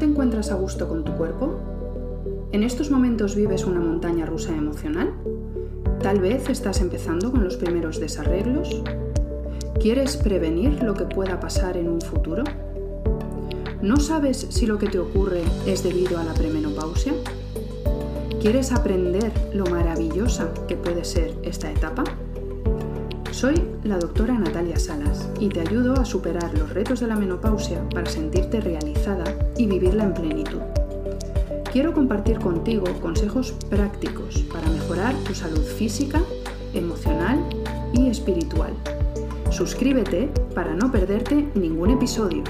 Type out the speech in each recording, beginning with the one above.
te encuentras a gusto con tu cuerpo? ¿En estos momentos vives una montaña rusa emocional? Tal vez estás empezando con los primeros desarreglos. ¿Quieres prevenir lo que pueda pasar en un futuro? ¿No sabes si lo que te ocurre es debido a la premenopausia? ¿Quieres aprender lo maravillosa que puede ser esta etapa? Soy la doctora Natalia Salas y te ayudo a superar los retos de la menopausia para sentirte realizada y vivirla en plenitud. Quiero compartir contigo consejos prácticos para mejorar tu salud física, emocional y espiritual. Suscríbete para no perderte ningún episodio.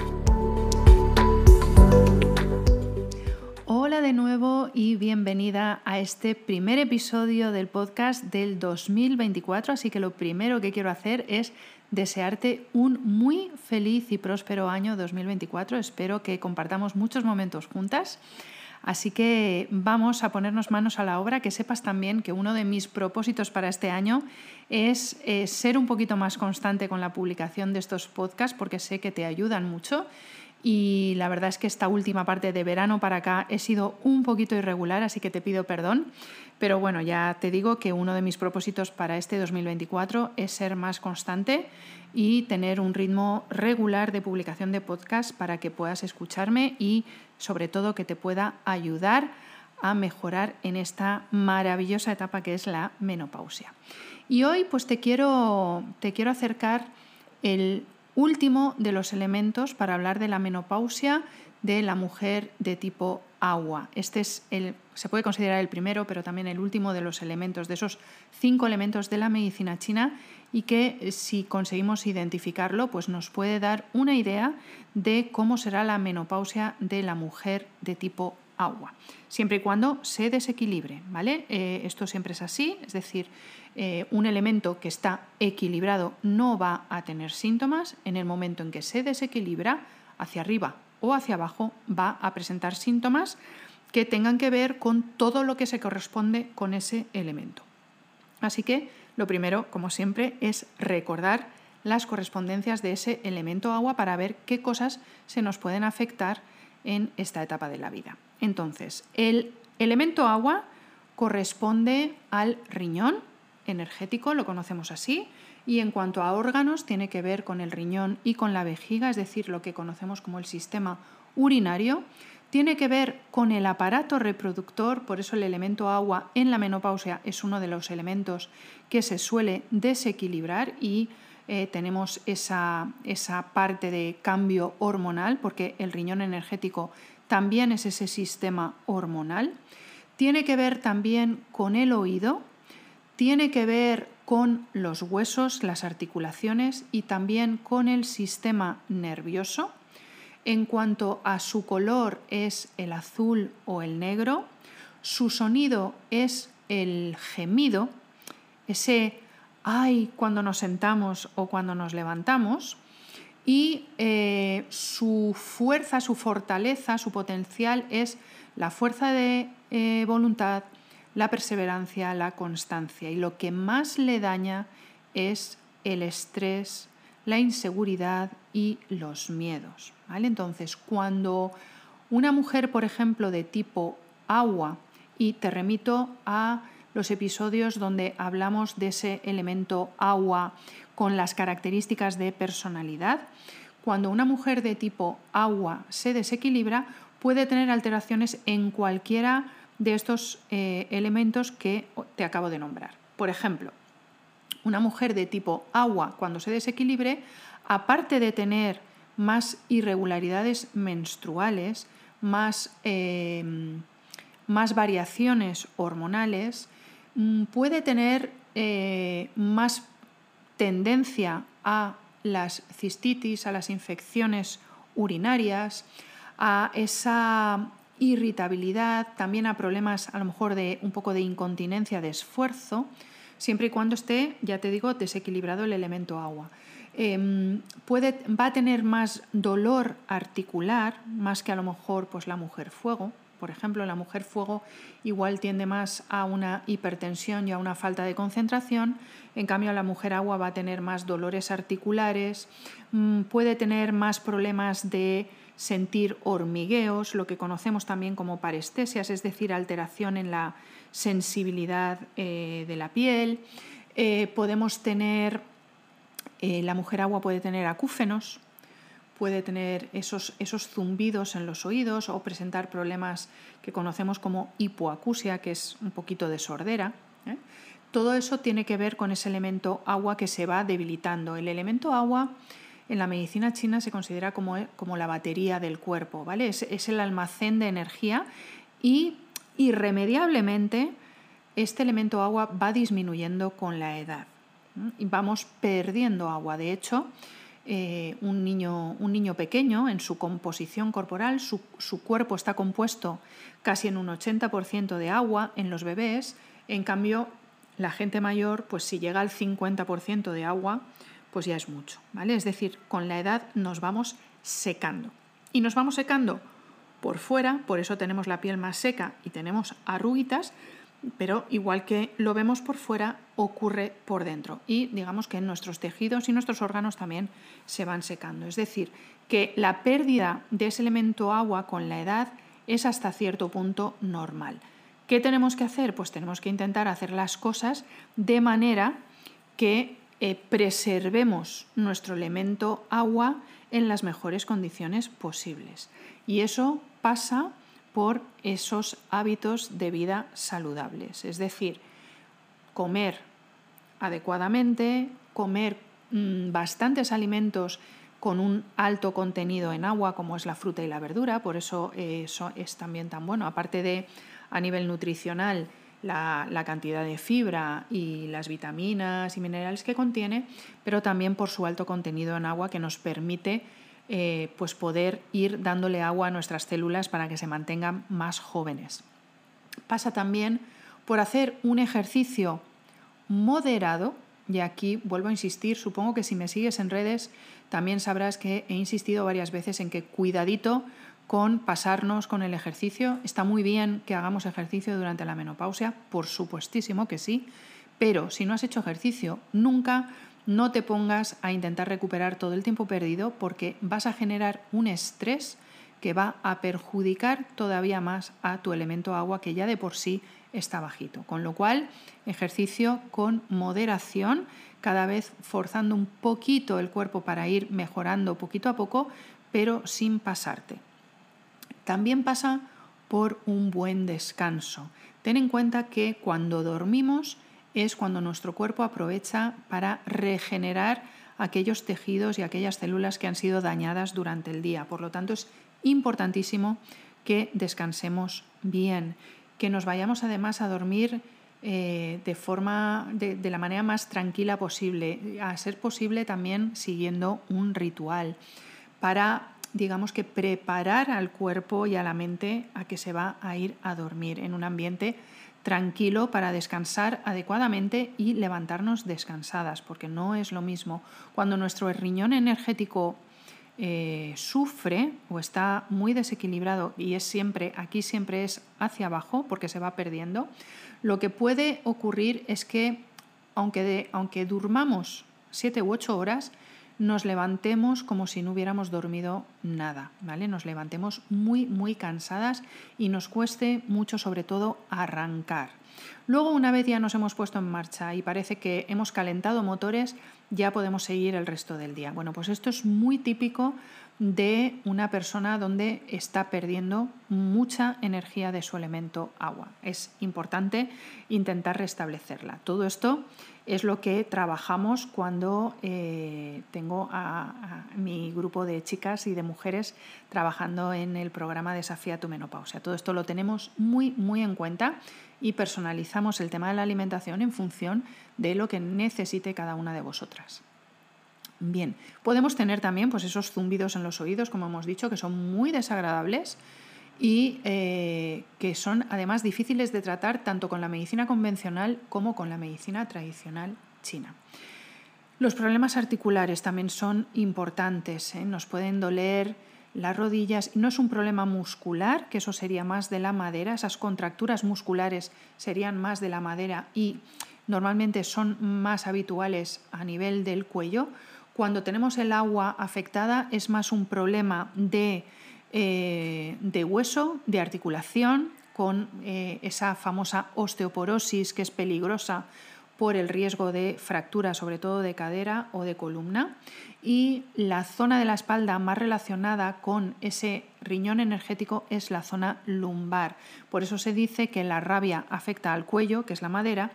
Hola de nuevo y bienvenida a este primer episodio del podcast del 2024. Así que lo primero que quiero hacer es desearte un muy feliz y próspero año 2024. Espero que compartamos muchos momentos juntas. Así que vamos a ponernos manos a la obra, que sepas también que uno de mis propósitos para este año es eh, ser un poquito más constante con la publicación de estos podcasts, porque sé que te ayudan mucho y la verdad es que esta última parte de verano para acá he sido un poquito irregular, así que te pido perdón. Pero bueno, ya te digo que uno de mis propósitos para este 2024 es ser más constante y tener un ritmo regular de publicación de podcast para que puedas escucharme y sobre todo que te pueda ayudar a mejorar en esta maravillosa etapa que es la menopausia. Y hoy pues te quiero, te quiero acercar el último de los elementos para hablar de la menopausia de la mujer de tipo agua. Este es el, se puede considerar el primero, pero también el último de los elementos, de esos cinco elementos de la medicina china y que eh, si conseguimos identificarlo, pues nos puede dar una idea de cómo será la menopausia de la mujer de tipo agua, siempre y cuando se desequilibre, ¿vale? Eh, esto siempre es así, es decir, eh, un elemento que está equilibrado no va a tener síntomas, en el momento en que se desequilibra, hacia arriba o hacia abajo, va a presentar síntomas que tengan que ver con todo lo que se corresponde con ese elemento. Así que lo primero, como siempre, es recordar las correspondencias de ese elemento agua para ver qué cosas se nos pueden afectar en esta etapa de la vida. Entonces, el elemento agua corresponde al riñón energético, lo conocemos así, y en cuanto a órganos tiene que ver con el riñón y con la vejiga, es decir, lo que conocemos como el sistema urinario, tiene que ver con el aparato reproductor, por eso el elemento agua en la menopausia es uno de los elementos que se suele desequilibrar y eh, tenemos esa, esa parte de cambio hormonal, porque el riñón energético también es ese sistema hormonal. Tiene que ver también con el oído, tiene que ver con los huesos, las articulaciones y también con el sistema nervioso. En cuanto a su color es el azul o el negro, su sonido es el gemido, ese ay cuando nos sentamos o cuando nos levantamos, y eh, su fuerza, su fortaleza, su potencial es la fuerza de eh, voluntad, la perseverancia, la constancia. Y lo que más le daña es el estrés, la inseguridad y los miedos. ¿vale? Entonces, cuando una mujer, por ejemplo, de tipo agua, y te remito a los episodios donde hablamos de ese elemento agua con las características de personalidad, cuando una mujer de tipo agua se desequilibra, puede tener alteraciones en cualquiera de estos eh, elementos que te acabo de nombrar. Por ejemplo, una mujer de tipo agua, cuando se desequilibre, aparte de tener más irregularidades menstruales, más, eh, más variaciones hormonales, puede tener eh, más tendencia a las cistitis, a las infecciones urinarias, a esa irritabilidad, también a problemas a lo mejor de un poco de incontinencia de esfuerzo, siempre y cuando esté, ya te digo, desequilibrado el elemento agua. Em, puede, va a tener más dolor articular, más que a lo mejor pues, la mujer fuego. Por ejemplo, la mujer fuego igual tiende más a una hipertensión y a una falta de concentración. En cambio, la mujer agua va a tener más dolores articulares, mm, puede tener más problemas de sentir hormigueos, lo que conocemos también como parestesias, es decir, alteración en la sensibilidad eh, de la piel. Eh, podemos tener, eh, la mujer agua puede tener acúfenos, puede tener esos, esos zumbidos en los oídos o presentar problemas que conocemos como hipoacusia, que es un poquito de sordera. Todo eso tiene que ver con ese elemento agua que se va debilitando. El elemento agua en la medicina china se considera como, como la batería del cuerpo, ¿vale? Es, es, el almacén de energía y irremediablemente este elemento agua va disminuyendo con la edad. Y vamos perdiendo agua. De hecho, eh, un, niño, un, niño, pequeño en su composición corporal, su, su cuerpo está compuesto casi en un 80% de agua en los bebés, en cambio la gente mayor, pues si llega al 50% de agua, pues ya es mucho, ¿vale? Es decir, con la edad nos vamos secando. Y nos vamos secando por fuera, por eso tenemos la piel más seca y tenemos arruguitas, pero igual que lo vemos por fuera, ocurre por dentro. Y digamos que nuestros tejidos y nuestros órganos también se van secando. Es decir, que la pérdida de ese elemento agua con la edad es hasta cierto punto normal. ¿Qué tenemos que hacer? Pues tenemos que intentar hacer las cosas de manera que eh, preservemos nuestro elemento agua en las mejores condiciones posibles. Y eso pasa por esos hábitos de vida saludables, es decir, comer adecuadamente, comer mm, bastantes alimentos con un alto contenido en agua, como es la fruta y la verdura, por eso eh, eso es también tan bueno, aparte de a nivel nutricional la, cantidad de fibra y las vitaminas y minerales que contiene, pero también por su alto contenido en agua que nos permite eh, pues poder ir dándole agua a nuestras células para que se mantengan más jóvenes. Pasa también por hacer un ejercicio moderado, y aquí vuelvo a insistir, supongo que si me sigues en redes también sabrás que he insistido varias veces en que cuidadito con pasarnos con el ejercicio. Está muy bien que hagamos ejercicio durante la menopausia, por supuestísimo que sí, pero si no has hecho ejercicio nunca, no te pongas a intentar recuperar todo el tiempo perdido porque vas a generar un estrés que va a perjudicar todavía más a tu elemento agua que ya de por sí está bajito. Con lo cual, ejercicio con moderación, cada vez forzando un poquito el cuerpo para ir mejorando poquito a poco, pero sin pasarte. También pasa por un buen descanso. Ten en cuenta que cuando dormimos es cuando nuestro cuerpo aprovecha para regenerar aquellos tejidos y aquellas células que han sido dañadas durante el día. Por lo tanto, es importantísimo que descansemos bien, que nos vayamos además a dormir eh, de forma de, la manera más tranquila posible, a ser posible también siguiendo un ritual para digamos que preparar al cuerpo y a la mente a que se va a ir a dormir en un ambiente tranquilo para descansar adecuadamente y levantarnos descansadas, porque no es lo mismo. Cuando nuestro riñón energético eh, sufre o está muy desequilibrado y es siempre, aquí siempre es hacia abajo porque se va perdiendo, lo que puede ocurrir es que aunque, aunque durmamos siete u ocho horas, nos levantemos como si no hubiéramos dormido nada, ¿vale? Nos levantemos muy, muy cansadas y nos cueste mucho, sobre todo, arrancar. Luego, una vez ya nos hemos puesto en marcha y parece que hemos calentado motores, ya podemos seguir el resto del día. Bueno, pues esto es muy típico de una persona donde está perdiendo mucha energía de su elemento agua. Es importante intentar restablecerla. Todo esto es lo que trabajamos cuando eh, tengo a, mi grupo de chicas y de mujeres trabajando en el programa Desafía tu menopausia. Todo esto lo tenemos muy, muy en cuenta y personalizamos el tema de la alimentación en función de lo que necesite cada una de vosotras. Bien, podemos tener también pues, esos zumbidos en los oídos, como hemos dicho, que son muy desagradables y eh, que son además difíciles de tratar tanto con la medicina convencional como con la medicina tradicional china. Los problemas articulares también son importantes, ¿eh? nos pueden doler las rodillas, no es un problema muscular, que eso sería más de la madera, esas contracturas musculares serían más de la madera y normalmente son más habituales a nivel del cuello, cuando tenemos el agua afectada es más un problema de eh, de hueso, de articulación, con eh, esa famosa osteoporosis que es peligrosa por el riesgo de fractura, sobre todo de cadera o de columna. Y la zona de la espalda más relacionada con ese riñón energético es la zona lumbar. Por eso se dice que la rabia afecta al cuello, que es la madera,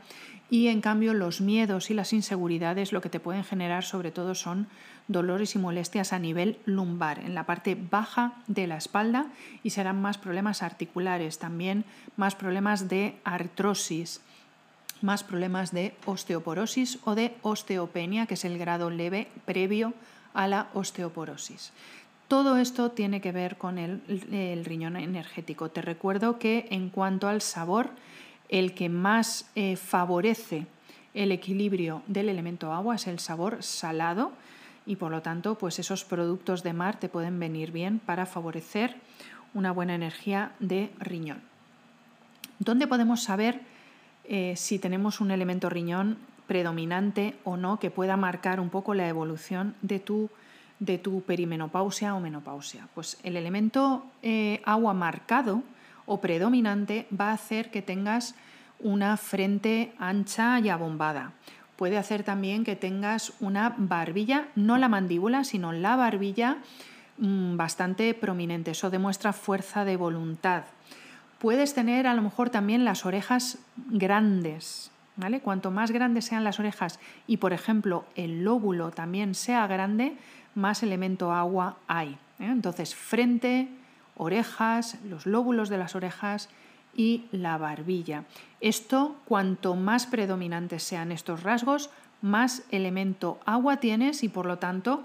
y en cambio los miedos y las inseguridades lo que te pueden generar sobre todo son dolores y molestias a nivel lumbar, en la parte baja de la espalda y serán más problemas articulares, también más problemas de artrosis, más problemas de osteoporosis o de osteopenia, que es el grado leve previo a la osteoporosis. Todo esto tiene que ver con el, riñón energético. Te recuerdo que en cuanto al sabor, el que más eh, favorece el equilibrio del elemento agua es el sabor salado y por lo tanto pues esos productos de mar te pueden venir bien para favorecer una buena energía de riñón. ¿Dónde podemos saber eh, si tenemos un elemento riñón predominante o no que pueda marcar un poco la evolución de tu, de tu perimenopausia o menopausia. Pues el elemento eh, agua marcado o predominante va a hacer que tengas una frente ancha y abombada. Puede hacer también que tengas una barbilla, no la mandíbula, sino la barbilla mm, bastante prominente. Eso demuestra fuerza de voluntad. Puedes tener a lo mejor también las orejas grandes, ¿vale? Cuanto más grandes sean las orejas y, por ejemplo, el lóbulo también sea grande, más elemento agua hay. ¿eh? Entonces, frente, orejas, los lóbulos de las orejas y la barbilla. Esto, cuanto más predominantes sean estos rasgos, más elemento agua tienes y por lo tanto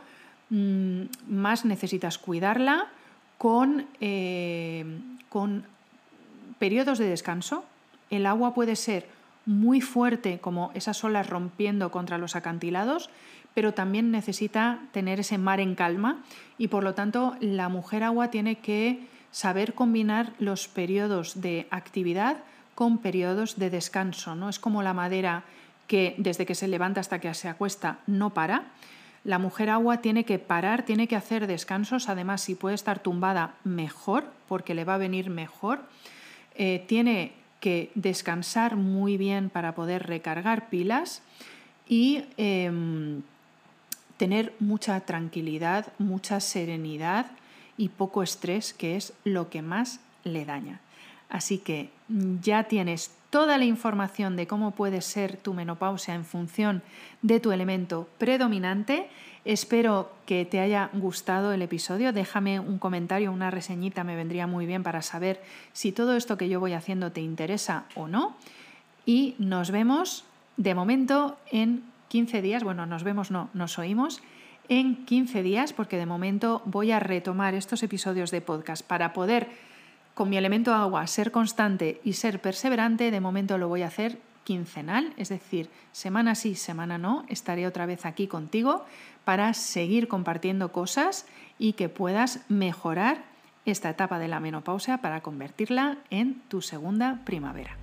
mm, más necesitas cuidarla con, eh, con periodos de descanso, el agua puede ser muy fuerte como esas olas rompiendo contra los acantilados, pero también necesita tener ese mar en calma y por lo tanto la mujer agua tiene que saber combinar los periodos de actividad con periodos de descanso. No es como la madera que desde que se levanta hasta que se acuesta no para. La mujer agua tiene que parar, tiene que hacer descansos, además si puede estar tumbada mejor, porque le va a venir mejor eh, tiene que descansar muy bien para poder recargar pilas y em, tener mucha tranquilidad, mucha serenidad y poco estrés, que es lo que más le daña. Así que ya tienes toda la información de cómo puede ser tu menopausia en función de tu elemento predominante Espero que te haya gustado el episodio. Déjame un comentario, una reseñita, me vendría muy bien para saber si todo esto que yo voy haciendo te interesa o no. Y nos vemos de momento en 15 días. Bueno, nos vemos, no, nos oímos en 15 días porque de momento voy a retomar estos episodios de podcast para poder, con mi elemento agua, ser constante y ser perseverante. De momento lo voy a hacer quincenal, es decir, semana sí, semana no, estaré otra vez aquí contigo para seguir compartiendo cosas y que puedas mejorar esta etapa de la menopausia para convertirla en tu segunda primavera.